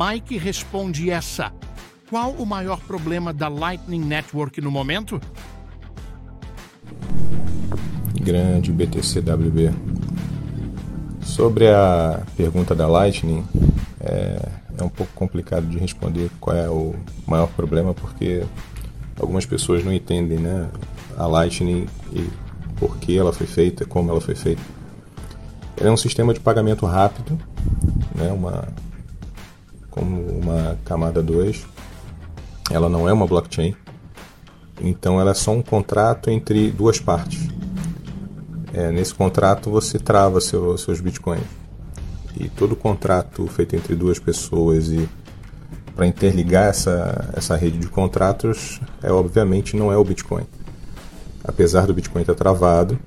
Mike responde essa. Qual o maior problema da Lightning Network no momento? Grande BTCWB. Sobre a pergunta da Lightning, é, é um pouco complicado de responder qual é o maior problema, porque algumas pessoas não entendem né, a Lightning e por que ela foi feita, como ela foi feita. É um sistema de pagamento rápido, né, uma, como uma camada 2. Ela não é uma blockchain, então ela é só um contrato entre duas partes. É, nesse contrato você trava seu, seus bitcoins. E todo contrato feito entre duas pessoas e para interligar essa, essa rede de contratos, é obviamente não é o Bitcoin. Apesar do Bitcoin estar travado,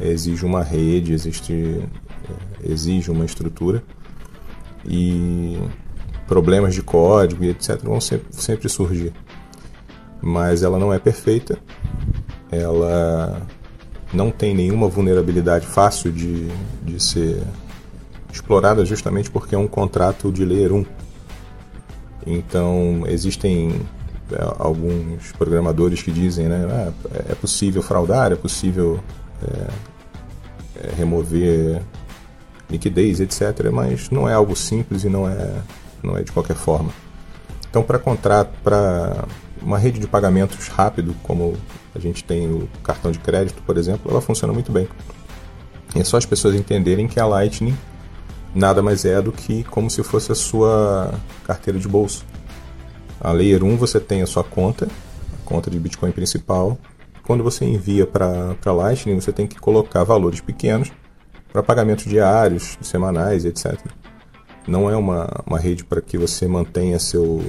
exige uma rede, existe, exige uma estrutura e problemas de código e etc. vão sempre, sempre surgir. Mas ela não é perfeita, ela não tem nenhuma vulnerabilidade fácil de, de ser explorada justamente porque é um contrato de layer 1. Então existem é, alguns programadores que dizem né, ah, é possível fraudar, é possível é, é, remover liquidez, etc. Mas não é algo simples e não é, não é de qualquer forma. Então para contrato, para uma rede de pagamentos rápido, como a gente tem o cartão de crédito, por exemplo, ela funciona muito bem. É só as pessoas entenderem que a Lightning nada mais é do que como se fosse a sua carteira de bolso. A Layer 1 você tem a sua conta, a conta de Bitcoin principal. Quando você envia para Lightning, você tem que colocar valores pequenos para pagamentos diários, semanais, etc. Não é uma, uma rede para que você mantenha seu,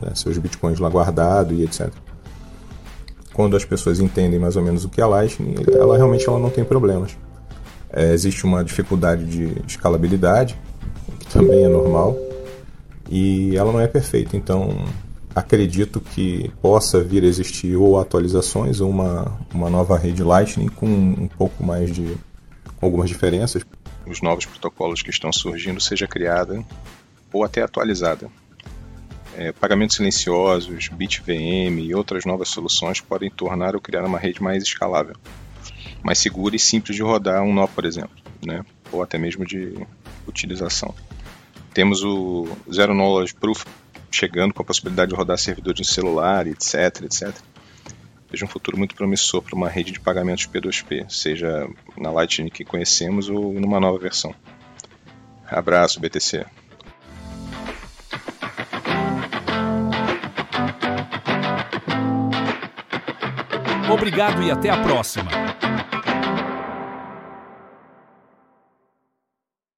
né, seus bitcoins lá guardado e etc. Quando as pessoas entendem mais ou menos o que é Lightning, ela realmente ela não tem problemas. É, existe uma dificuldade de escalabilidade, que também é normal, e ela não é perfeita. Então, acredito que possa vir a existir ou atualizações ou uma, uma nova rede Lightning com um pouco mais de algumas diferenças. Os novos protocolos que estão surgindo seja criada ou até atualizada. É, pagamentos silenciosos, BitVM e outras novas soluções podem tornar ou criar uma rede mais escalável mais segura e simples de rodar um nó, por exemplo, né? ou até mesmo de utilização. Temos o Zero Knowledge Proof chegando com a possibilidade de rodar servidores de celular, etc, etc. Vejo um futuro muito promissor para uma rede de pagamentos P2P, seja na Lightning que conhecemos ou numa nova versão. Abraço, BTC. Obrigado e até a próxima.